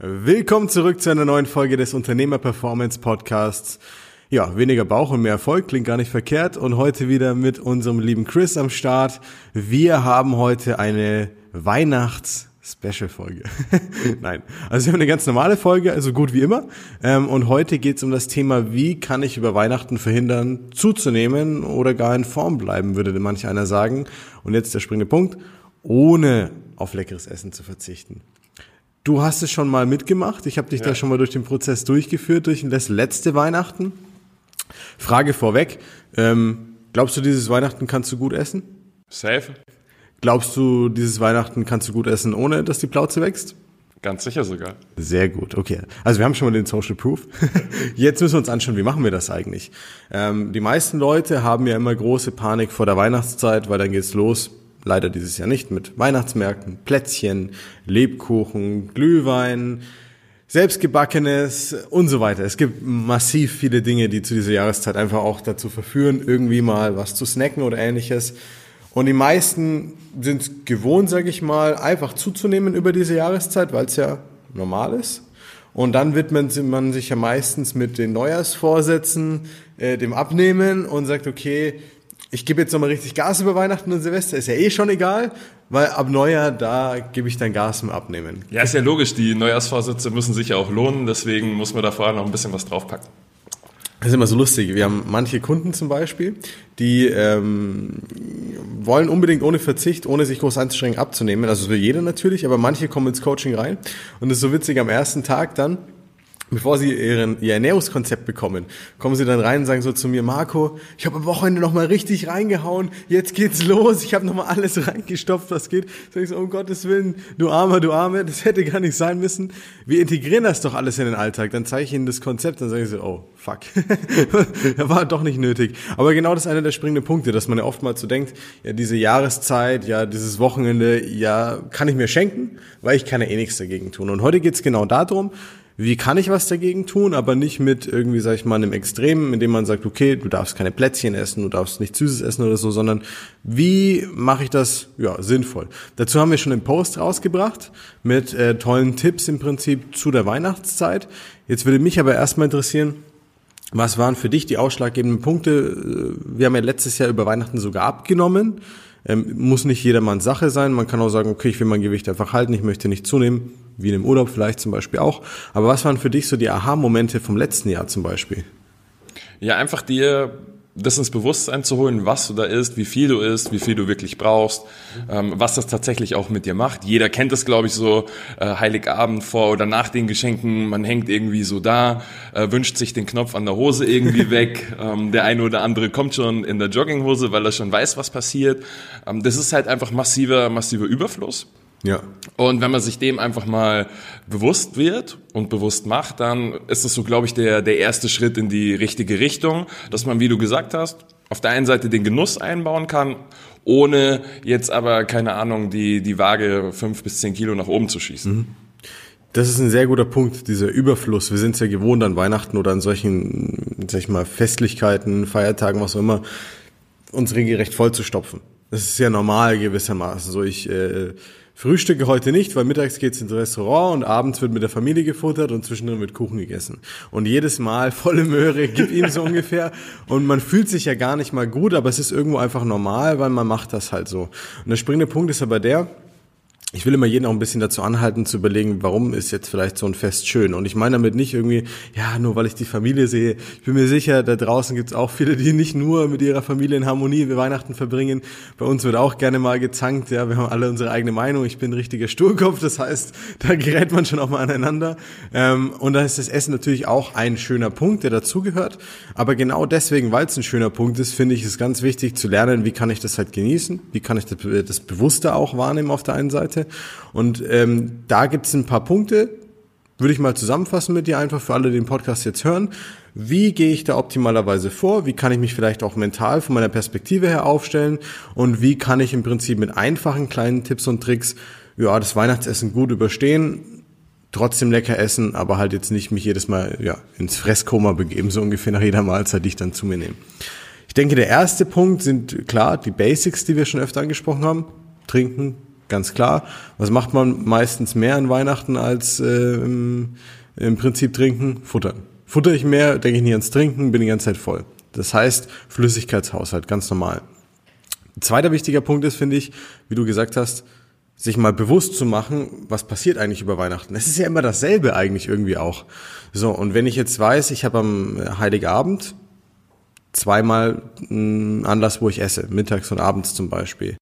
Willkommen zurück zu einer neuen Folge des Unternehmer Performance Podcasts. Ja, weniger Bauch und mehr Erfolg klingt gar nicht verkehrt und heute wieder mit unserem lieben Chris am Start. Wir haben heute eine Weihnachts Special-Folge. Nein, also wir haben eine ganz normale Folge, also gut wie immer. Ähm, und heute geht es um das Thema, wie kann ich über Weihnachten verhindern, zuzunehmen oder gar in Form bleiben, würde manch einer sagen. Und jetzt der springende Punkt, ohne auf leckeres Essen zu verzichten. Du hast es schon mal mitgemacht. Ich habe dich ja. da schon mal durch den Prozess durchgeführt, durch das letzte Weihnachten. Frage vorweg. Ähm, glaubst du, dieses Weihnachten kannst du gut essen? Safe. Glaubst du, dieses Weihnachten kannst du gut essen, ohne dass die Plauze wächst? Ganz sicher sogar. Sehr gut, okay. Also wir haben schon mal den Social Proof. Jetzt müssen wir uns anschauen, wie machen wir das eigentlich? Ähm, die meisten Leute haben ja immer große Panik vor der Weihnachtszeit, weil dann geht's los leider dieses Jahr nicht, mit Weihnachtsmärkten, Plätzchen, Lebkuchen, Glühwein, selbstgebackenes und so weiter. Es gibt massiv viele Dinge, die zu dieser Jahreszeit einfach auch dazu verführen, irgendwie mal was zu snacken oder ähnliches. Und die meisten sind gewohnt, sage ich mal, einfach zuzunehmen über diese Jahreszeit, weil es ja normal ist. Und dann widmet man sich ja meistens mit den Neujahrsvorsätzen, äh, dem Abnehmen und sagt, okay, ich gebe jetzt nochmal richtig Gas über Weihnachten und Silvester, ist ja eh schon egal, weil ab Neujahr, da gebe ich dann Gas im Abnehmen. Ja, ist ja logisch, die Neujahrsvorsätze müssen sich ja auch lohnen, deswegen muss man da vorher noch ein bisschen was draufpacken. Das ist immer so lustig. Wir haben manche Kunden zum Beispiel, die ähm, wollen unbedingt ohne Verzicht, ohne sich groß anzustrengen, abzunehmen. Also das will jeder natürlich, aber manche kommen ins Coaching rein. Und es ist so witzig, am ersten Tag dann bevor sie ihren, ihr Ernährungskonzept bekommen, kommen sie dann rein und sagen so zu mir, Marco, ich habe am Wochenende noch mal richtig reingehauen, jetzt geht's los, ich habe noch mal alles reingestopft, was geht. Sag ich so, um Gottes Willen, du Armer, du Arme, das hätte gar nicht sein müssen. Wir integrieren das doch alles in den Alltag. Dann zeige ich ihnen das Konzept, dann sage ich so, oh, fuck, war doch nicht nötig. Aber genau das ist einer der springenden Punkte, dass man ja oftmals so denkt, ja, diese Jahreszeit, ja, dieses Wochenende, ja, kann ich mir schenken, weil ich kann ja eh nichts dagegen tun. Und heute geht's genau darum, wie kann ich was dagegen tun, aber nicht mit irgendwie, sag ich mal, einem Extremen, indem man sagt, okay, du darfst keine Plätzchen essen, du darfst nichts Süßes essen oder so, sondern wie mache ich das ja sinnvoll? Dazu haben wir schon einen Post rausgebracht mit äh, tollen Tipps im Prinzip zu der Weihnachtszeit. Jetzt würde mich aber erstmal interessieren, was waren für dich die ausschlaggebenden Punkte? Wir haben ja letztes Jahr über Weihnachten sogar abgenommen. Ähm, muss nicht jedermanns Sache sein. Man kann auch sagen, okay, ich will mein Gewicht einfach halten, ich möchte nicht zunehmen wie in einem Urlaub vielleicht zum Beispiel auch. Aber was waren für dich so die Aha-Momente vom letzten Jahr zum Beispiel? Ja, einfach dir das ins Bewusstsein zu holen, was du da isst, wie viel du isst, wie viel du wirklich brauchst, ähm, was das tatsächlich auch mit dir macht. Jeder kennt das, glaube ich, so äh, Heiligabend vor oder nach den Geschenken. Man hängt irgendwie so da, äh, wünscht sich den Knopf an der Hose irgendwie weg. Ähm, der eine oder andere kommt schon in der Jogginghose, weil er schon weiß, was passiert. Ähm, das ist halt einfach massiver, massiver Überfluss. Ja. Und wenn man sich dem einfach mal bewusst wird und bewusst macht, dann ist das so, glaube ich, der, der erste Schritt in die richtige Richtung, dass man, wie du gesagt hast, auf der einen Seite den Genuss einbauen kann, ohne jetzt aber, keine Ahnung, die, die Waage fünf bis zehn Kilo nach oben zu schießen. Mhm. Das ist ein sehr guter Punkt, dieser Überfluss. Wir sind es ja gewohnt an Weihnachten oder an solchen, sag ich mal, Festlichkeiten, Feiertagen, was auch immer, uns regelrecht vollzustopfen. Das ist ja normal gewissermaßen. So ich äh, Frühstücke heute nicht, weil mittags geht's ins Restaurant und abends wird mit der Familie gefuttert und zwischendrin wird Kuchen gegessen. Und jedes Mal volle Möhre, gib ihm so ungefähr. Und man fühlt sich ja gar nicht mal gut, aber es ist irgendwo einfach normal, weil man macht das halt so. Und der springende Punkt ist aber der, ich will immer jeden auch ein bisschen dazu anhalten, zu überlegen, warum ist jetzt vielleicht so ein Fest schön. Und ich meine damit nicht irgendwie, ja, nur weil ich die Familie sehe. Ich bin mir sicher, da draußen gibt es auch viele, die nicht nur mit ihrer Familie in Harmonie Weihnachten verbringen. Bei uns wird auch gerne mal gezankt, ja, wir haben alle unsere eigene Meinung. Ich bin ein richtiger Sturkopf, das heißt, da gerät man schon auch mal aneinander. Ähm, und da ist das Essen natürlich auch ein schöner Punkt, der dazugehört. Aber genau deswegen, weil es ein schöner Punkt ist, finde ich es ganz wichtig zu lernen, wie kann ich das halt genießen, wie kann ich das, das Bewusste auch wahrnehmen auf der einen Seite Seite. Und ähm, da gibt es ein paar Punkte, würde ich mal zusammenfassen mit dir einfach für alle, die den Podcast jetzt hören. Wie gehe ich da optimalerweise vor? Wie kann ich mich vielleicht auch mental von meiner Perspektive her aufstellen? Und wie kann ich im Prinzip mit einfachen kleinen Tipps und Tricks ja, das Weihnachtsessen gut überstehen? Trotzdem lecker essen, aber halt jetzt nicht mich jedes Mal ja, ins Fresskoma begeben, so ungefähr nach jeder Mahlzeit, die ich dann zu mir nehme. Ich denke, der erste Punkt sind klar die Basics, die wir schon öfter angesprochen haben. Trinken, Ganz klar. Was macht man meistens mehr an Weihnachten als äh, im, im Prinzip trinken? Futtern. Futter ich mehr, denke ich nicht ans Trinken, bin die ganze Zeit voll. Das heißt, Flüssigkeitshaushalt, ganz normal. Zweiter wichtiger Punkt ist, finde ich, wie du gesagt hast, sich mal bewusst zu machen, was passiert eigentlich über Weihnachten. Es ist ja immer dasselbe eigentlich irgendwie auch. So, und wenn ich jetzt weiß, ich habe am Heiligabend zweimal einen Anlass, wo ich esse, mittags und abends zum Beispiel.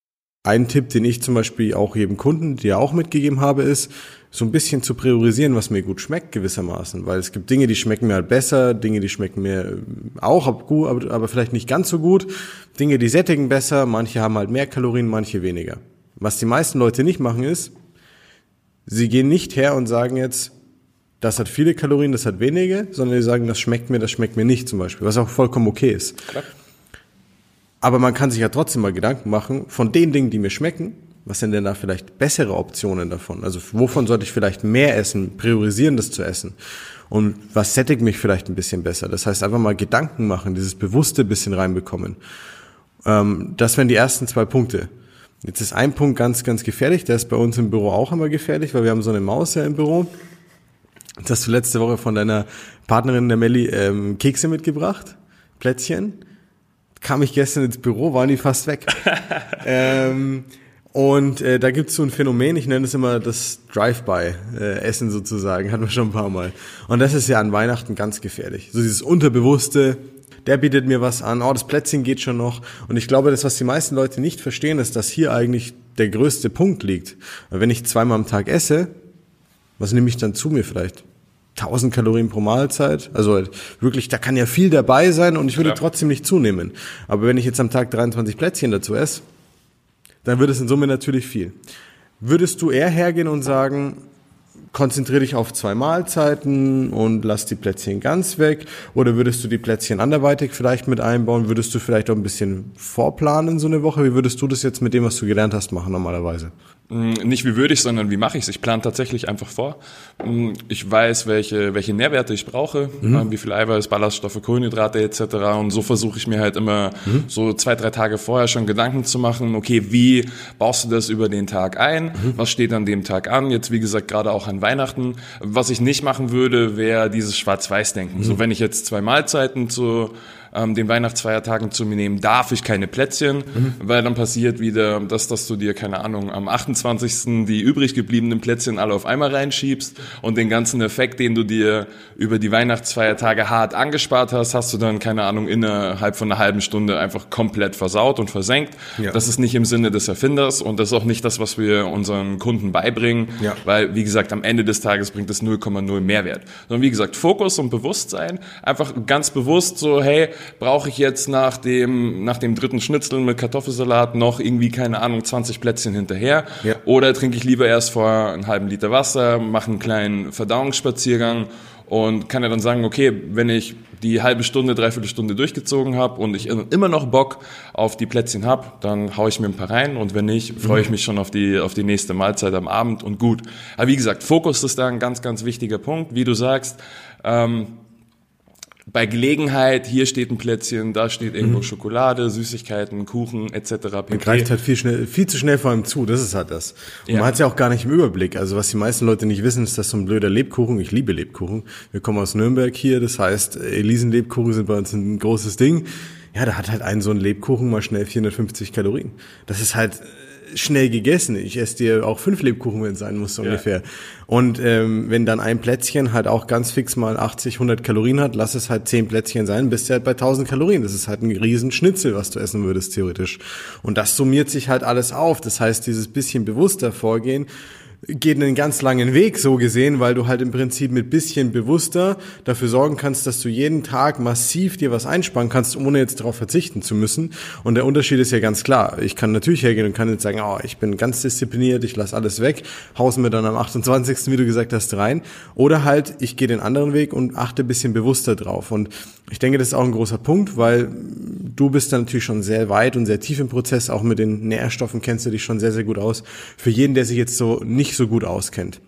Ein Tipp, den ich zum Beispiel auch jedem Kunden, dir auch mitgegeben habe, ist, so ein bisschen zu priorisieren, was mir gut schmeckt gewissermaßen, weil es gibt Dinge, die schmecken mir halt besser, Dinge, die schmecken mir auch gut, aber, aber vielleicht nicht ganz so gut, Dinge, die sättigen besser, manche haben halt mehr Kalorien, manche weniger. Was die meisten Leute nicht machen ist, sie gehen nicht her und sagen jetzt, das hat viele Kalorien, das hat wenige, sondern sie sagen, das schmeckt mir, das schmeckt mir nicht zum Beispiel, was auch vollkommen okay ist. Klar. Aber man kann sich ja trotzdem mal Gedanken machen, von den Dingen, die mir schmecken, was sind denn da vielleicht bessere Optionen davon? Also wovon sollte ich vielleicht mehr essen, priorisieren das zu essen? Und was sättigt mich vielleicht ein bisschen besser? Das heißt, einfach mal Gedanken machen, dieses bewusste bisschen reinbekommen. Ähm, das wären die ersten zwei Punkte. Jetzt ist ein Punkt ganz, ganz gefährlich. Der ist bei uns im Büro auch immer gefährlich, weil wir haben so eine Maus ja im Büro. Das hast du letzte Woche von deiner Partnerin, der Melli, ähm, Kekse mitgebracht. Plätzchen. Kam ich gestern ins Büro, waren die fast weg. ähm, und äh, da gibt's so ein Phänomen, ich nenne es immer das Drive-by-Essen äh, sozusagen, hatten wir schon ein paar Mal. Und das ist ja an Weihnachten ganz gefährlich. So dieses Unterbewusste, der bietet mir was an, oh, das Plätzchen geht schon noch. Und ich glaube, das, was die meisten Leute nicht verstehen, ist, dass hier eigentlich der größte Punkt liegt. Wenn ich zweimal am Tag esse, was nehme ich dann zu mir vielleicht? 1000 Kalorien pro Mahlzeit. Also halt wirklich, da kann ja viel dabei sein und ich würde ja. trotzdem nicht zunehmen. Aber wenn ich jetzt am Tag 23 Plätzchen dazu esse, dann wird es in Summe natürlich viel. Würdest du eher hergehen und sagen, konzentriere dich auf zwei Mahlzeiten und lass die Plätzchen ganz weg? Oder würdest du die Plätzchen anderweitig vielleicht mit einbauen? Würdest du vielleicht auch ein bisschen vorplanen so eine Woche? Wie würdest du das jetzt mit dem, was du gelernt hast, machen normalerweise? Mm, nicht wie würde ich, sondern wie mache ich es? Ich plane tatsächlich einfach vor. Mm, ich weiß, welche, welche Nährwerte ich brauche, mhm. Ähm, wie viel Eiweiß, Ballaststoffe, Kohlenhydrate etc. Und so versuche ich mir halt immer mhm. so zwei, drei Tage vorher schon Gedanken zu machen, okay, wie baust du das über den Tag ein? Mhm. Was steht an dem Tag an? Jetzt, wie gesagt, gerade auch an Weihnachten. Was ich nicht machen würde, wäre dieses Schwarz-Weiß-Denken. So, mhm. wenn ich jetzt zwei Mahlzeiten zu ähm, den Weihnachtsfeiertagen zu mir nehmen, darf ich keine Plätzchen, mhm. weil dann passiert wieder das, dass du dir, keine Ahnung, am 28. die übrig gebliebenen Plätzchen alle auf einmal reinschiebst und den ganzen Effekt, den du dir über die Weihnachtsfeiertage hart angespart hast, hast du dann, keine Ahnung, innerhalb von einer halben Stunde einfach komplett versaut und versenkt. Ja. Das ist nicht im Sinne des Erfinders und das ist auch nicht das, was wir unseren Kunden beibringen, ja. weil, wie gesagt, am Ende des Tages bringt es 0,0 Mehrwert. Sondern wie gesagt, Fokus und Bewusstsein, einfach ganz bewusst so, hey, brauche ich jetzt nach dem, nach dem dritten Schnitzel mit Kartoffelsalat noch irgendwie, keine Ahnung, 20 Plätzchen hinterher? Ja. Oder trinke ich lieber erst vor einen halben Liter Wasser, mache einen kleinen Verdauungsspaziergang und kann ja dann sagen, okay, wenn ich die halbe Stunde, dreiviertel Stunde durchgezogen habe und ich immer noch Bock auf die Plätzchen habe, dann haue ich mir ein paar rein und wenn nicht, freue ich mhm. mich schon auf die, auf die nächste Mahlzeit am Abend und gut. Aber wie gesagt, Fokus ist da ein ganz, ganz wichtiger Punkt. Wie du sagst, ähm, bei Gelegenheit, hier steht ein Plätzchen, da steht irgendwo mhm. Schokolade, Süßigkeiten, Kuchen etc. Pp. Man greift halt viel, schnell, viel zu schnell vor allem zu, das ist halt das. Und ja. man hat es ja auch gar nicht im Überblick. Also was die meisten Leute nicht wissen, ist, dass so ein blöder Lebkuchen, ich liebe Lebkuchen, wir kommen aus Nürnberg hier, das heißt, Elisenlebkuchen sind bei uns ein großes Ding. Ja, da hat halt ein so ein Lebkuchen mal schnell 450 Kalorien. Das ist halt schnell gegessen. Ich esse dir auch fünf Lebkuchen, wenn es sein muss, so ja. ungefähr. Und ähm, wenn dann ein Plätzchen halt auch ganz fix mal 80, 100 Kalorien hat, lass es halt zehn Plätzchen sein, bist du halt bei 1000 Kalorien. Das ist halt ein riesen Schnitzel, was du essen würdest, theoretisch. Und das summiert sich halt alles auf. Das heißt, dieses bisschen bewusster vorgehen, geht einen ganz langen Weg so gesehen, weil du halt im Prinzip mit bisschen bewusster dafür sorgen kannst, dass du jeden Tag massiv dir was einsparen kannst, ohne jetzt darauf verzichten zu müssen. Und der Unterschied ist ja ganz klar. Ich kann natürlich hergehen und kann jetzt sagen, oh, ich bin ganz diszipliniert, ich lasse alles weg, hausen wir dann am 28., wie du gesagt hast, rein. Oder halt, ich gehe den anderen Weg und achte bisschen bewusster drauf. Und ich denke, das ist auch ein großer Punkt, weil du bist da natürlich schon sehr weit und sehr tief im Prozess. Auch mit den Nährstoffen kennst du dich schon sehr, sehr gut aus. Für jeden, der sich jetzt so nicht so gut auskennt.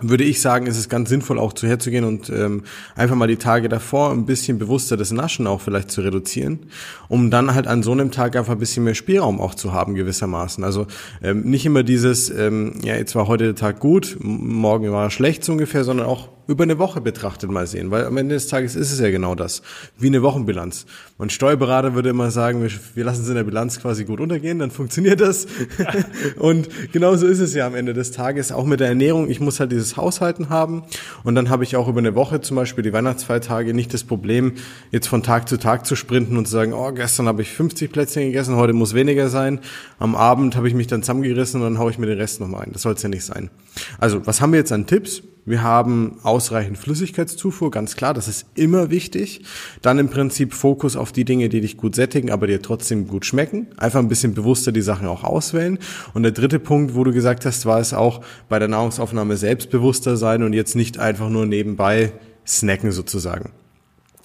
würde ich sagen, ist es ganz sinnvoll, auch zu herzugehen und ähm, einfach mal die Tage davor ein bisschen bewusster das Naschen auch vielleicht zu reduzieren, um dann halt an so einem Tag einfach ein bisschen mehr Spielraum auch zu haben gewissermaßen. Also ähm, nicht immer dieses, ähm, ja, jetzt war heute der Tag gut, morgen war er schlecht so ungefähr, sondern auch über eine Woche betrachtet mal sehen, weil am Ende des Tages ist es ja genau das, wie eine Wochenbilanz. Mein Steuerberater würde immer sagen, wir, wir lassen es in der Bilanz quasi gut untergehen, dann funktioniert das. und genauso ist es ja am Ende des Tages, auch mit der Ernährung. Ich muss halt dieses Haushalten haben und dann habe ich auch über eine Woche zum Beispiel die Weihnachtsfeiertage nicht das Problem, jetzt von Tag zu Tag zu sprinten und zu sagen, oh, gestern habe ich 50 Plätzchen gegessen, heute muss weniger sein. Am Abend habe ich mich dann zusammengerissen und dann haue ich mir den Rest nochmal ein. Das soll es ja nicht sein. Also, was haben wir jetzt an Tipps? Wir haben ausreichend Flüssigkeitszufuhr, ganz klar, das ist immer wichtig. Dann im Prinzip Fokus auf die Dinge, die dich gut sättigen, aber dir trotzdem gut schmecken. Einfach ein bisschen bewusster die Sachen auch auswählen. Und der dritte Punkt, wo du gesagt hast, war es auch bei der Nahrungsaufnahme selbstbewusster sein und jetzt nicht einfach nur nebenbei snacken sozusagen.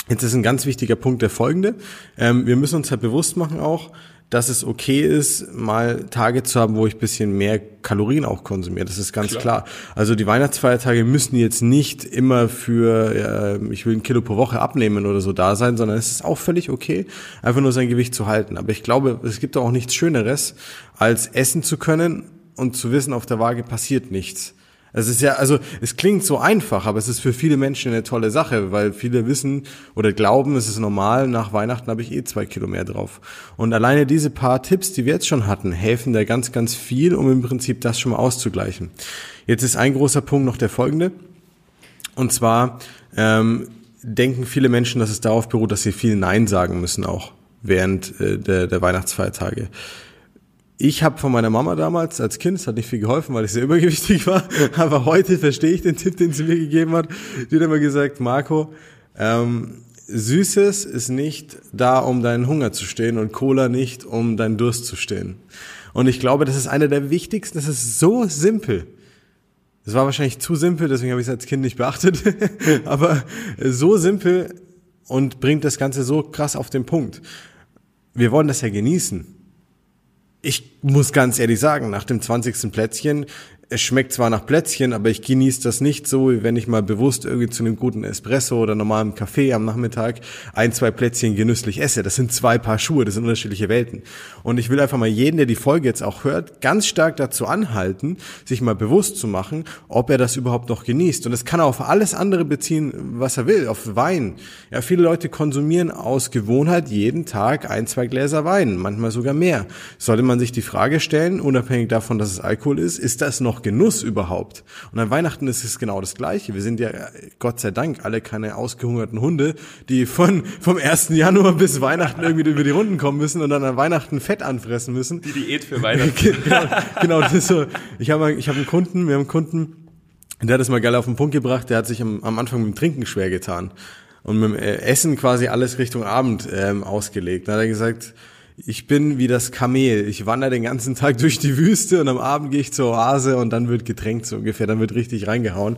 Jetzt ist ein ganz wichtiger Punkt der folgende. Ähm, wir müssen uns halt bewusst machen auch, dass es okay ist, mal Tage zu haben, wo ich bisschen mehr Kalorien auch konsumiere. Das ist ganz klar. klar. Also die Weihnachtsfeiertage müssen jetzt nicht immer für, äh, ich will ein Kilo pro Woche abnehmen oder so da sein, sondern es ist auch völlig okay, einfach nur sein Gewicht zu halten. Aber ich glaube, es gibt auch nichts Schöneres, als essen zu können und zu wissen, auf der Waage passiert nichts. Es ist ja, also es klingt so einfach, aber es ist für viele Menschen eine tolle Sache, weil viele wissen oder glauben, es ist normal, nach Weihnachten habe ich eh zwei Kilo mehr drauf. Und alleine diese paar Tipps, die wir jetzt schon hatten, helfen da ganz, ganz viel, um im Prinzip das schon mal auszugleichen. Jetzt ist ein großer Punkt noch der folgende. Und zwar ähm, denken viele Menschen, dass es darauf beruht, dass sie viel Nein sagen müssen auch während äh, der, der Weihnachtsfeiertage. Ich habe von meiner Mama damals als Kind, es hat nicht viel geholfen, weil ich sehr übergewichtig war, aber heute verstehe ich den Tipp, den sie mir gegeben hat. Die hat immer gesagt, Marco, ähm, Süßes ist nicht da, um deinen Hunger zu stehen und Cola nicht, um deinen Durst zu stehen. Und ich glaube, das ist einer der wichtigsten, das ist so simpel. Das war wahrscheinlich zu simpel, deswegen habe ich es als Kind nicht beachtet, aber so simpel und bringt das Ganze so krass auf den Punkt. Wir wollen das ja genießen ich muss ganz ehrlich sagen, nach dem 20. Plätzchen es schmeckt zwar nach Plätzchen, aber ich genieße das nicht so, wie wenn ich mal bewusst irgendwie zu einem guten Espresso oder normalem Kaffee am Nachmittag ein, zwei Plätzchen genüsslich esse. Das sind zwei Paar Schuhe, das sind unterschiedliche Welten. Und ich will einfach mal jeden, der die Folge jetzt auch hört, ganz stark dazu anhalten, sich mal bewusst zu machen, ob er das überhaupt noch genießt. Und das kann er auf alles andere beziehen, was er will, auf Wein. Ja, viele Leute konsumieren aus Gewohnheit jeden Tag ein, zwei Gläser Wein, manchmal sogar mehr. Sollte man sich die Frage stellen, unabhängig davon, dass es Alkohol ist, ist das noch Genuss überhaupt? Und an Weihnachten ist es genau das Gleiche. Wir sind ja, Gott sei Dank, alle keine ausgehungerten Hunde, die von, vom 1. Januar bis Weihnachten irgendwie über die Runden kommen müssen und dann an Weihnachten Fett anfressen müssen. Die Diät für Weihnachten. genau, genau, das ist so. Ich habe ich hab einen Kunden, wir haben einen Kunden, der hat es mal geil auf den Punkt gebracht, der hat sich am, am Anfang mit dem Trinken schwer getan und mit dem äh, Essen quasi alles Richtung Abend ähm, ausgelegt. Dann hat er gesagt, ich bin wie das Kamel. Ich wandere den ganzen Tag durch die Wüste und am Abend gehe ich zur Oase und dann wird getränkt so ungefähr, dann wird richtig reingehauen.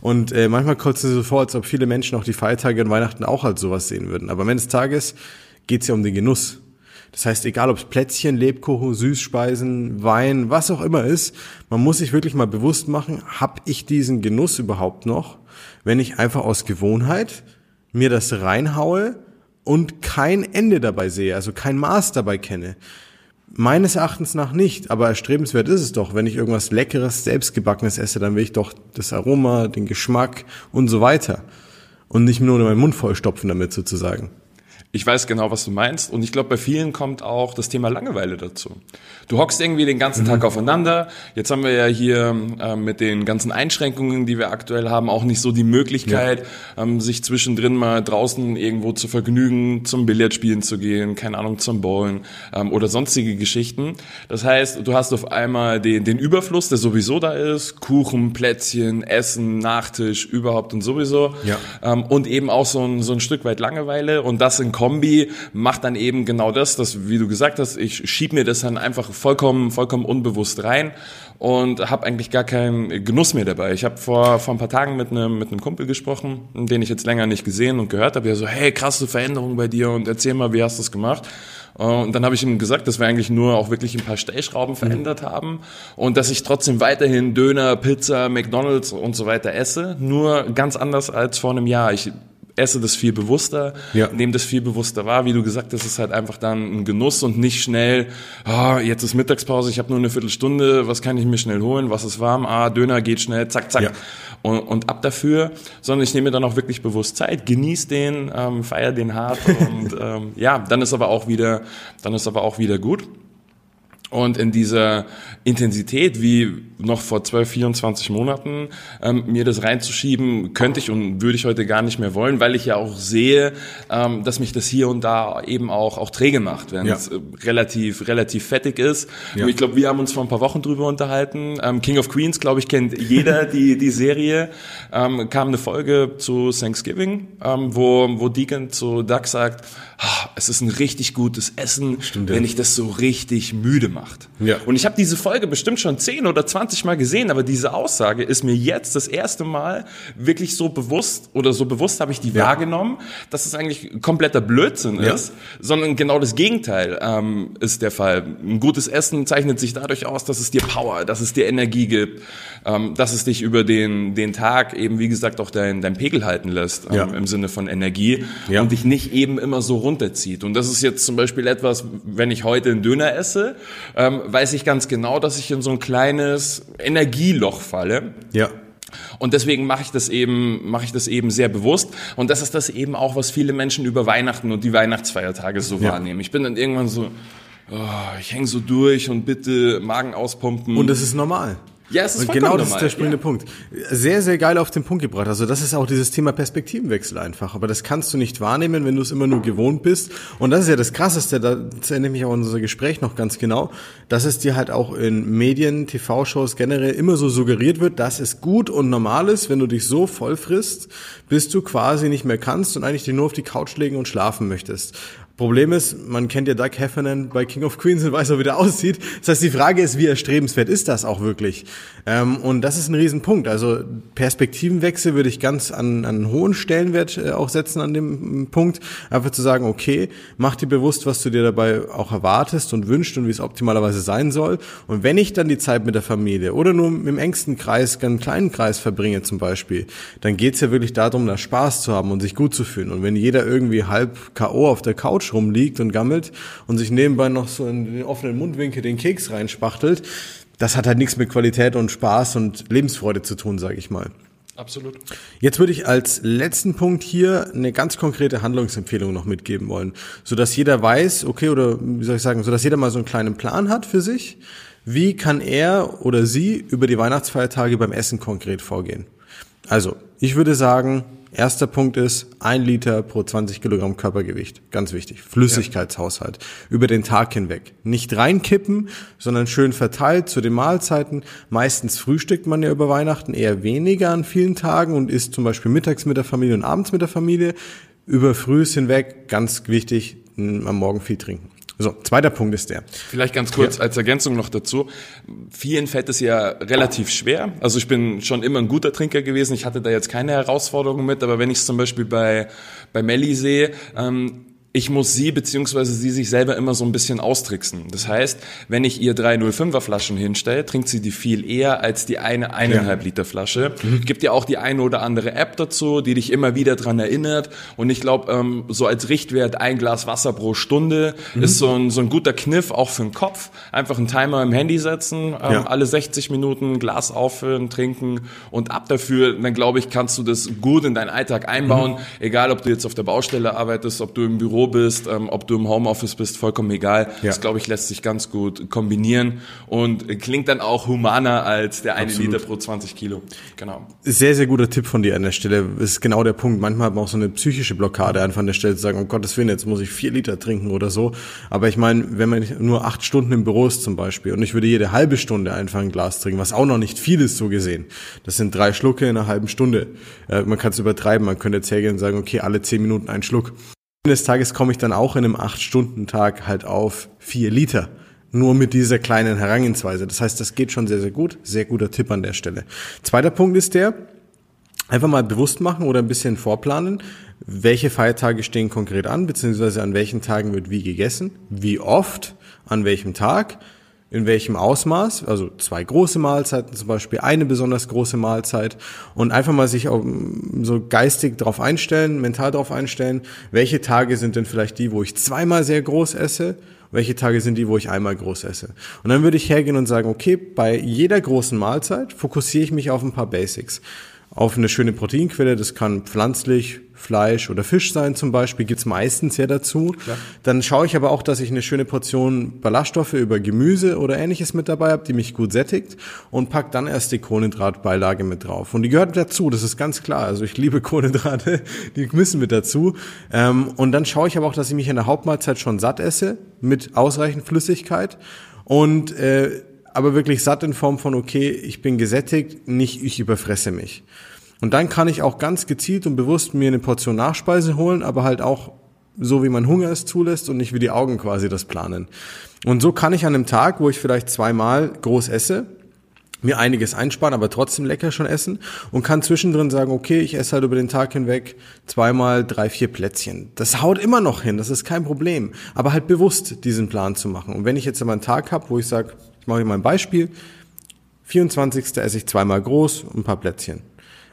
Und äh, manchmal kommt es so vor, als ob viele Menschen auch die Feiertage und Weihnachten auch als sowas sehen würden. Aber am Ende des Tages geht es ja um den Genuss. Das heißt, egal ob es Plätzchen, Lebkuchen, Süßspeisen, Wein, was auch immer ist, man muss sich wirklich mal bewusst machen, habe ich diesen Genuss überhaupt noch, wenn ich einfach aus Gewohnheit mir das reinhaue und kein Ende dabei sehe, also kein Maß dabei kenne. Meines Erachtens nach nicht, aber erstrebenswert ist es doch. Wenn ich irgendwas Leckeres, selbstgebackenes esse, dann will ich doch das Aroma, den Geschmack und so weiter. Und nicht nur meinen Mund vollstopfen damit sozusagen. Ich weiß genau, was du meinst. Und ich glaube, bei vielen kommt auch das Thema Langeweile dazu. Du hockst irgendwie den ganzen Tag mhm. aufeinander. Jetzt haben wir ja hier äh, mit den ganzen Einschränkungen, die wir aktuell haben, auch nicht so die Möglichkeit, ja. ähm, sich zwischendrin mal draußen irgendwo zu vergnügen, zum Billardspielen zu gehen, keine Ahnung, zum Bowlen ähm, oder sonstige Geschichten. Das heißt, du hast auf einmal den, den Überfluss, der sowieso da ist. Kuchen, Plätzchen, Essen, Nachtisch, überhaupt und sowieso. Ja. Ähm, und eben auch so ein, so ein Stück weit Langeweile. Und das in Kombi macht dann eben genau das, dass, wie du gesagt hast, ich schieb mir das dann einfach vollkommen, vollkommen unbewusst rein und habe eigentlich gar keinen Genuss mehr dabei. Ich habe vor, vor ein paar Tagen mit einem, mit einem Kumpel gesprochen, den ich jetzt länger nicht gesehen und gehört habe. Der so, hey, krasse Veränderung bei dir und erzähl mal, wie hast du das gemacht? Und dann habe ich ihm gesagt, dass wir eigentlich nur auch wirklich ein paar Stellschrauben verändert mhm. haben und dass ich trotzdem weiterhin Döner, Pizza, McDonald's und so weiter esse, nur ganz anders als vor einem Jahr. Ich esse das viel bewusster, ja. nehme das viel bewusster wahr. Wie du gesagt hast, ist halt einfach dann ein Genuss und nicht schnell, ah, jetzt ist Mittagspause, ich habe nur eine Viertelstunde, was kann ich mir schnell holen, was ist warm, ah, Döner geht schnell, zack, zack. Ja. Und, und ab dafür, sondern ich nehme mir dann auch wirklich bewusst Zeit, genieße den, ähm, feier den hart und ähm, ja, dann ist aber auch wieder, dann ist aber auch wieder gut. Und in dieser Intensität, wie noch vor 12, 24 Monaten, ähm, mir das reinzuschieben, könnte ich und würde ich heute gar nicht mehr wollen, weil ich ja auch sehe, ähm, dass mich das hier und da eben auch, auch träge macht, wenn ja. es relativ, relativ fettig ist. Ja. Ich glaube, wir haben uns vor ein paar Wochen drüber unterhalten. Ähm, King of Queens, glaube ich, kennt jeder die, die Serie. Ähm, kam eine Folge zu Thanksgiving, ähm, wo, wo Deacon zu Doug sagt, ah, es ist ein richtig gutes Essen, Stimmt, wenn ich das so richtig müde macht. Ja. Und ich habe diese Folge bestimmt schon 10 oder 20 Mal gesehen, aber diese Aussage ist mir jetzt das erste Mal wirklich so bewusst oder so bewusst habe ich die ja. wahrgenommen, dass es eigentlich kompletter Blödsinn ja. ist, sondern genau das Gegenteil ähm, ist der Fall. Ein gutes Essen zeichnet sich dadurch aus, dass es dir Power, dass es dir Energie gibt, ähm, dass es dich über den, den Tag eben, wie gesagt, auch dein, dein Pegel halten lässt ähm, ja. im Sinne von Energie und dich nicht eben immer so runterzieht. Und das ist jetzt zum Beispiel etwas, wenn ich heute einen Döner esse, ähm, weiß ich ganz genau, dass ich in so ein kleines Energieloch falle. Ja. Und deswegen mache ich das eben, mache ich das eben sehr bewusst. Und das ist das eben auch, was viele Menschen über Weihnachten und die Weihnachtsfeiertage so ja. wahrnehmen. Ich bin dann irgendwann so, oh, ich hänge so durch und bitte Magen auspumpen. Und das ist normal. Ja, es ist Und genau das normal. ist der springende ja. Punkt. Sehr, sehr geil auf den Punkt gebracht. Also das ist auch dieses Thema Perspektivenwechsel einfach. Aber das kannst du nicht wahrnehmen, wenn du es immer nur gewohnt bist. Und das ist ja das Krasseste, da erinnere ich mich auch unser Gespräch noch ganz genau, dass es dir halt auch in Medien, TV-Shows generell immer so suggeriert wird, dass es gut und normal ist, wenn du dich so voll frisst, bis du quasi nicht mehr kannst und eigentlich dich nur auf die Couch legen und schlafen möchtest. Problem ist, man kennt ja Doug Heffernan bei King of Queens und weiß auch, wie der aussieht. Das heißt, die Frage ist, wie erstrebenswert ist das auch wirklich? Ähm, und das ist ein Riesenpunkt. Also Perspektivenwechsel würde ich ganz an, an hohen Stellenwert äh, auch setzen an dem Punkt. Einfach zu sagen, okay, mach dir bewusst, was du dir dabei auch erwartest und wünscht und wie es optimalerweise sein soll. Und wenn ich dann die Zeit mit der Familie oder nur im engsten Kreis, ganz kleinen Kreis verbringe zum Beispiel, dann geht's ja wirklich darum, da Spaß zu haben und sich gut zu fühlen. Und wenn jeder irgendwie halb K.O. auf der Couch Couch rumliegt und gammelt und sich nebenbei noch so in den offenen Mundwinkel den Keks reinspachtelt, das hat halt nichts mit Qualität und Spaß und Lebensfreude zu tun, sage ich mal. Absolut. Jetzt würde ich als letzten Punkt hier eine ganz konkrete Handlungsempfehlung noch mitgeben wollen, so dass jeder weiß, okay, oder wie soll ich sagen, so dass jeder mal so einen kleinen Plan hat für sich. Wie kann er oder sie über die Weihnachtsfeiertage beim Essen konkret vorgehen? Also, ich würde sagen, Erster Punkt ist ein Liter pro 20 Kilogramm Körpergewicht. Ganz wichtig. Flüssigkeitshaushalt. Ja. Über den Tag hinweg. Nicht reinkippen, sondern schön verteilt zu den Mahlzeiten. Meistens frühstückt man ja über Weihnachten eher weniger an vielen Tagen und isst zum Beispiel mittags mit der Familie und abends mit der Familie. Über Frühs hinweg, ganz wichtig, am Morgen viel trinken. So, zweiter Punkt ist der. Vielleicht ganz kurz ja. als Ergänzung noch dazu. Vielen fällt es ja relativ schwer. Also ich bin schon immer ein guter Trinker gewesen. Ich hatte da jetzt keine Herausforderungen mit, aber wenn ich es zum Beispiel bei, bei Melli sehe, ähm, ich muss sie beziehungsweise sie sich selber immer so ein bisschen austricksen. Das heißt, wenn ich ihr drei 05er Flaschen hinstelle, trinkt sie die viel eher als die eine eineinhalb ja. Liter Flasche. Mhm. Gibt ja auch die eine oder andere App dazu, die dich immer wieder dran erinnert. Und ich glaube, ähm, so als Richtwert ein Glas Wasser pro Stunde mhm. ist so ein, so ein guter Kniff auch für den Kopf. Einfach einen Timer im Handy setzen, ähm, ja. alle 60 Minuten Glas auffüllen, trinken und ab dafür, dann glaube ich, kannst du das gut in deinen Alltag einbauen. Mhm. Egal, ob du jetzt auf der Baustelle arbeitest, ob du im Büro bist, ähm, ob du im Homeoffice bist, vollkommen egal. Ja. Das, glaube ich, lässt sich ganz gut kombinieren und klingt dann auch humaner als der eine Absolut. Liter pro 20 Kilo. Genau. Sehr, sehr guter Tipp von dir an der Stelle. Das ist genau der Punkt. Manchmal hat man auch so eine psychische Blockade einfach an der Stelle zu sagen, um Gottes Willen, jetzt muss ich vier Liter trinken oder so. Aber ich meine, wenn man nur acht Stunden im Büro ist zum Beispiel und ich würde jede halbe Stunde einfach ein Glas trinken, was auch noch nicht viel ist so gesehen. Das sind drei Schlucke in einer halben Stunde. Äh, man kann es übertreiben. Man könnte jetzt hergehen und sagen, okay, alle zehn Minuten ein Schluck. Des Tages komme ich dann auch in einem 8-Stunden-Tag halt auf 4 Liter. Nur mit dieser kleinen Herangehensweise. Das heißt, das geht schon sehr, sehr gut. Sehr guter Tipp an der Stelle. Zweiter Punkt ist der, einfach mal bewusst machen oder ein bisschen vorplanen, welche Feiertage stehen konkret an, beziehungsweise an welchen Tagen wird wie gegessen, wie oft, an welchem Tag, in welchem Ausmaß, also zwei große Mahlzeiten zum Beispiel, eine besonders große Mahlzeit. Und einfach mal sich auch so geistig drauf einstellen, mental drauf einstellen, welche Tage sind denn vielleicht die, wo ich zweimal sehr groß esse, welche Tage sind die, wo ich einmal groß esse. Und dann würde ich hergehen und sagen, okay, bei jeder großen Mahlzeit fokussiere ich mich auf ein paar Basics auf eine schöne Proteinquelle. Das kann pflanzlich, Fleisch oder Fisch sein zum Beispiel, gibt's meistens ja dazu. Klar. Dann schaue ich aber auch, dass ich eine schöne Portion Ballaststoffe über Gemüse oder ähnliches mit dabei habe, die mich gut sättigt und pack dann erst die Kohlenhydratbeilage mit drauf. Und die gehört dazu, das ist ganz klar. Also ich liebe Kohlenhydrate, die müssen mit dazu. Ähm, und dann schaue ich aber auch, dass ich mich in der Hauptmahlzeit schon satt esse mit ausreichend Flüssigkeit und äh, aber wirklich satt in Form von, okay, ich bin gesättigt, nicht ich überfresse mich. Und dann kann ich auch ganz gezielt und bewusst mir eine Portion Nachspeise holen, aber halt auch so, wie mein Hunger es zulässt und nicht wie die Augen quasi das planen. Und so kann ich an einem Tag, wo ich vielleicht zweimal groß esse, mir einiges einsparen, aber trotzdem lecker schon essen und kann zwischendrin sagen, okay, ich esse halt über den Tag hinweg zweimal drei, vier Plätzchen. Das haut immer noch hin, das ist kein Problem. Aber halt bewusst diesen Plan zu machen. Und wenn ich jetzt aber einen Tag habe, wo ich sage, ich mache mal ein Beispiel. 24. esse ich zweimal groß und ein paar Plätzchen.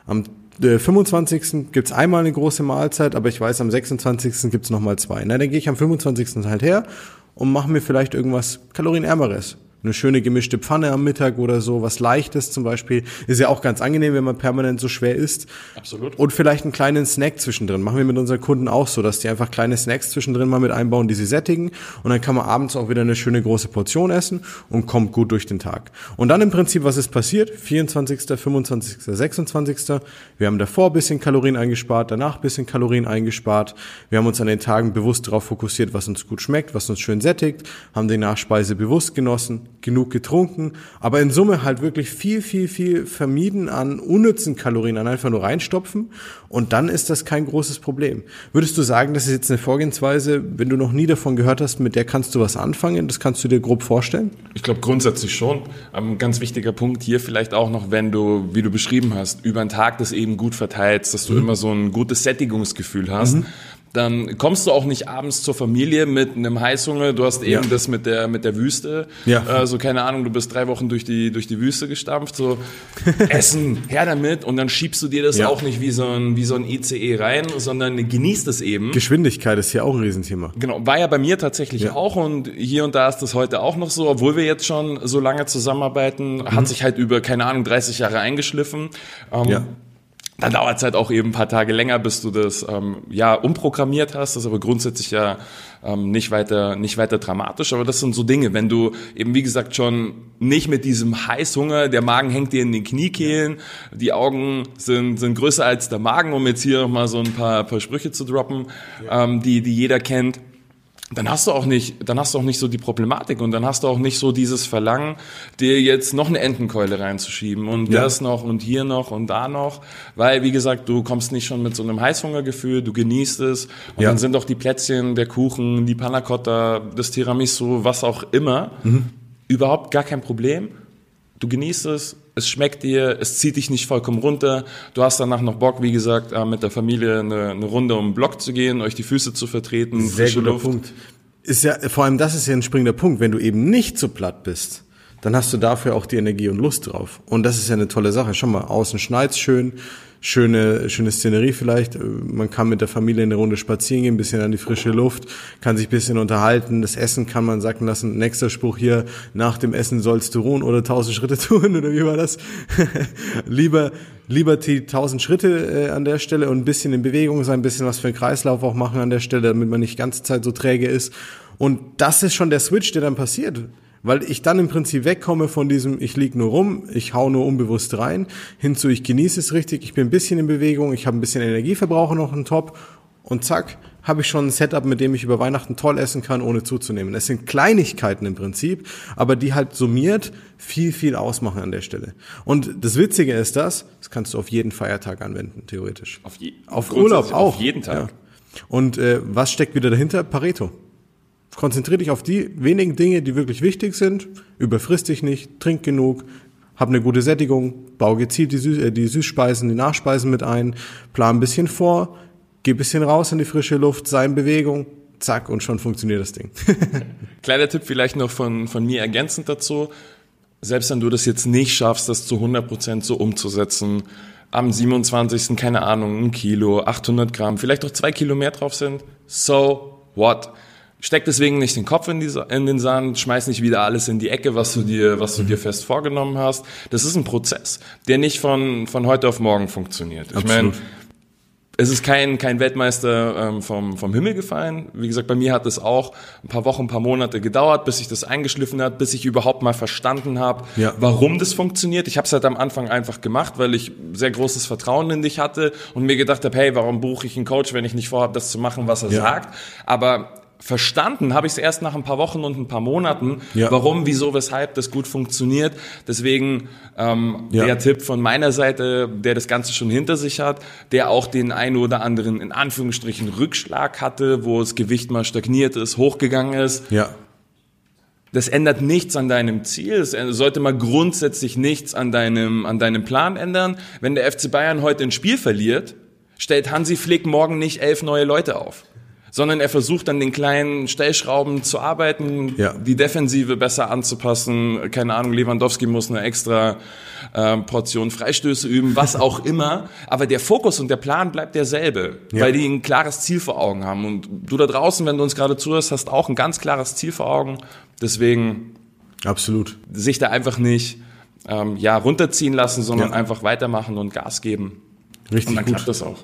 Am 25. Äh, gibt's einmal eine große Mahlzeit, aber ich weiß, am 26. gibt's nochmal zwei. Na, dann gehe ich am 25. halt her und mache mir vielleicht irgendwas kalorienärmeres eine schöne gemischte Pfanne am Mittag oder so, was leichtes zum Beispiel. Ist ja auch ganz angenehm, wenn man permanent so schwer isst. Absolut. Und vielleicht einen kleinen Snack zwischendrin. Machen wir mit unseren Kunden auch so, dass die einfach kleine Snacks zwischendrin mal mit einbauen, die sie sättigen. Und dann kann man abends auch wieder eine schöne große Portion essen und kommt gut durch den Tag. Und dann im Prinzip, was ist passiert? 24., 25., 26. Wir haben davor bisschen Kalorien eingespart, danach bisschen Kalorien eingespart. Wir haben uns an den Tagen bewusst darauf fokussiert, was uns gut schmeckt, was uns schön sättigt, haben die Nachspeise bewusst genossen genug getrunken, aber in Summe halt wirklich viel, viel, viel vermieden an unnützen Kalorien, an einfach nur reinstopfen und dann ist das kein großes Problem. Würdest du sagen, das ist jetzt eine Vorgehensweise, wenn du noch nie davon gehört hast, mit der kannst du was anfangen? Das kannst du dir grob vorstellen? Ich glaube grundsätzlich schon. Ein ganz wichtiger Punkt hier vielleicht auch noch, wenn du, wie du beschrieben hast, über den Tag das eben gut verteilst, dass du mhm. immer so ein gutes Sättigungsgefühl hast. Mhm dann kommst du auch nicht abends zur Familie mit einem Heißhunger. Du hast eben ja. das mit der mit der Wüste. Ja. Äh, so keine Ahnung, du bist drei Wochen durch die durch die Wüste gestampft. So Essen, her damit und dann schiebst du dir das ja. auch nicht wie so ein wie so ein ICE rein, sondern genießt es eben. Geschwindigkeit ist ja auch ein Riesenthema. Genau, war ja bei mir tatsächlich ja. auch und hier und da ist das heute auch noch so, obwohl wir jetzt schon so lange zusammenarbeiten, mhm. hat sich halt über keine Ahnung 30 Jahre eingeschliffen. Ähm, ja dann dauert es halt auch eben ein paar Tage länger, bis du das ähm, ja umprogrammiert hast. Das ist aber grundsätzlich ja ähm, nicht weiter nicht weiter dramatisch. Aber das sind so Dinge, wenn du eben wie gesagt schon nicht mit diesem Heißhunger, der Magen hängt dir in den Kniekehlen, die Augen sind sind größer als der Magen, um jetzt hier noch mal so ein paar, paar Sprüche zu droppen, ja. ähm, die die jeder kennt dann hast du auch nicht, dann hast du auch nicht so die Problematik und dann hast du auch nicht so dieses Verlangen, dir jetzt noch eine Entenkeule reinzuschieben und ja. das noch und hier noch und da noch, weil wie gesagt, du kommst nicht schon mit so einem Heißhungergefühl, du genießt es und ja. dann sind auch die Plätzchen, der Kuchen, die Panna Cotta, das Tiramisu, was auch immer, mhm. überhaupt gar kein Problem. Du genießt es, es schmeckt dir, es zieht dich nicht vollkommen runter. Du hast danach noch Bock, wie gesagt, äh, mit der Familie eine, eine Runde um den Block zu gehen, euch die Füße zu vertreten. Sehr guter Luft. Punkt. Ist ja, vor allem das ist ja ein springender Punkt. Wenn du eben nicht so platt bist, dann hast du dafür auch die Energie und Lust drauf. Und das ist ja eine tolle Sache. Schau mal, außen schneit's schön, schöne, schöne Szenerie vielleicht. Man kann mit der Familie eine Runde spazieren gehen, ein bisschen an die frische Luft, kann sich ein bisschen unterhalten. Das Essen kann man sacken lassen. Nächster Spruch hier, nach dem Essen sollst du ruhen oder tausend Schritte tun, oder wie war das? lieber, lieber die tausend Schritte äh, an der Stelle und ein bisschen in Bewegung sein, ein bisschen was für einen Kreislauf auch machen an der Stelle, damit man nicht ganze Zeit so träge ist. Und das ist schon der Switch, der dann passiert weil ich dann im Prinzip wegkomme von diesem, ich lieg nur rum, ich hau nur unbewusst rein, hinzu, ich genieße es richtig, ich bin ein bisschen in Bewegung, ich habe ein bisschen Energieverbrauch noch einen Top und zack, habe ich schon ein Setup, mit dem ich über Weihnachten toll essen kann, ohne zuzunehmen. Es sind Kleinigkeiten im Prinzip, aber die halt summiert viel, viel ausmachen an der Stelle. Und das Witzige ist das, das kannst du auf jeden Feiertag anwenden, theoretisch. Auf, je auf Urlaub auch. Auf jeden Tag. Ja. Und äh, was steckt wieder dahinter? Pareto. Konzentriere dich auf die wenigen Dinge, die wirklich wichtig sind. Überfriss dich nicht, trink genug, hab eine gute Sättigung, bau gezielt die, Süß äh, die Süßspeisen, die Nachspeisen mit ein, plan ein bisschen vor, geh ein bisschen raus in die frische Luft, sei in Bewegung, zack, und schon funktioniert das Ding. Kleiner Tipp vielleicht noch von, von mir ergänzend dazu. Selbst wenn du das jetzt nicht schaffst, das zu 100% so umzusetzen, am 27. keine Ahnung, ein Kilo, 800 Gramm, vielleicht auch zwei Kilo mehr drauf sind, so what? Steck deswegen nicht den Kopf in, die, in, den Sand, schmeiß nicht wieder alles in die Ecke, was du dir, was du dir fest vorgenommen hast. Das ist ein Prozess, der nicht von, von heute auf morgen funktioniert. Ich meine, es ist kein, kein Weltmeister ähm, vom, vom Himmel gefallen. Wie gesagt, bei mir hat es auch ein paar Wochen, ein paar Monate gedauert, bis sich das eingeschliffen hat, bis ich überhaupt mal verstanden habe, ja. warum das funktioniert. Ich habe es halt am Anfang einfach gemacht, weil ich sehr großes Vertrauen in dich hatte und mir gedacht habe, hey, warum buche ich einen Coach, wenn ich nicht vorhabe, das zu machen, was er ja. sagt. Aber verstanden habe ich es erst nach ein paar Wochen und ein paar Monaten, ja. warum, wieso, weshalb das gut funktioniert. Deswegen ähm, ja. der Tipp von meiner Seite, der das Ganze schon hinter sich hat, der auch den einen oder anderen in Anführungsstrichen Rückschlag hatte, wo das Gewicht mal stagniert ist, hochgegangen ist. Ja. Das ändert nichts an deinem Ziel. Es sollte mal grundsätzlich nichts an deinem, an deinem Plan ändern. Wenn der FC Bayern heute ein Spiel verliert, stellt Hansi Flick morgen nicht elf neue Leute auf sondern er versucht an den kleinen Stellschrauben zu arbeiten, ja. die Defensive besser anzupassen. Keine Ahnung, Lewandowski muss eine extra äh, Portion Freistöße üben, was auch immer. Aber der Fokus und der Plan bleibt derselbe, ja. weil die ein klares Ziel vor Augen haben. Und du da draußen, wenn du uns gerade zuhörst, hast auch ein ganz klares Ziel vor Augen. Deswegen absolut sich da einfach nicht ähm, ja runterziehen lassen, sondern ja. einfach weitermachen und Gas geben. Richtig und dann gut. klappt das auch.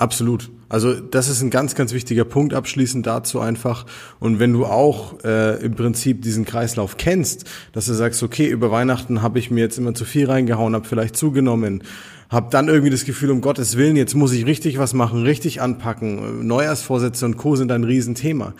Absolut. Also das ist ein ganz, ganz wichtiger Punkt abschließend dazu einfach. Und wenn du auch äh, im Prinzip diesen Kreislauf kennst, dass du sagst, okay, über Weihnachten habe ich mir jetzt immer zu viel reingehauen, habe vielleicht zugenommen, habe dann irgendwie das Gefühl, um Gottes Willen, jetzt muss ich richtig was machen, richtig anpacken. Neujahrsvorsätze und Co. sind ein Riesenthema.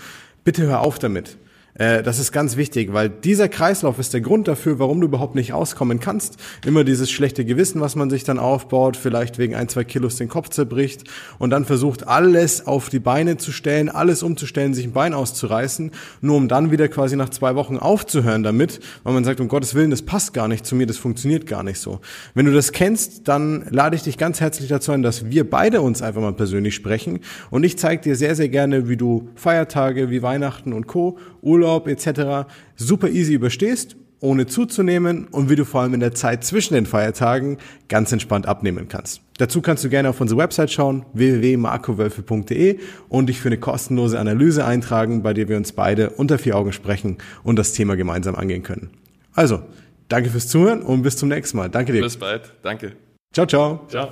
Bitte hör auf damit. Äh, das ist ganz wichtig, weil dieser Kreislauf ist der Grund dafür, warum du überhaupt nicht auskommen kannst. Immer dieses schlechte Gewissen, was man sich dann aufbaut, vielleicht wegen ein, zwei Kilos den Kopf zerbricht und dann versucht, alles auf die Beine zu stellen, alles umzustellen, sich ein Bein auszureißen, nur um dann wieder quasi nach zwei Wochen aufzuhören damit, weil man sagt, um Gottes Willen, das passt gar nicht zu mir, das funktioniert gar nicht so. Wenn du das kennst, dann lade ich dich ganz herzlich dazu ein, dass wir beide uns einfach mal persönlich sprechen und ich zeige dir sehr, sehr gerne, wie du Feiertage wie Weihnachten und Co Urlaub etc. super easy überstehst, ohne zuzunehmen und wie du vor allem in der Zeit zwischen den Feiertagen ganz entspannt abnehmen kannst. Dazu kannst du gerne auf unsere Website schauen, www.markowölfe.de und dich für eine kostenlose Analyse eintragen, bei der wir uns beide unter vier Augen sprechen und das Thema gemeinsam angehen können. Also, danke fürs Zuhören und bis zum nächsten Mal. Danke dir. Bis bald. Danke. Ciao, ciao. Ciao.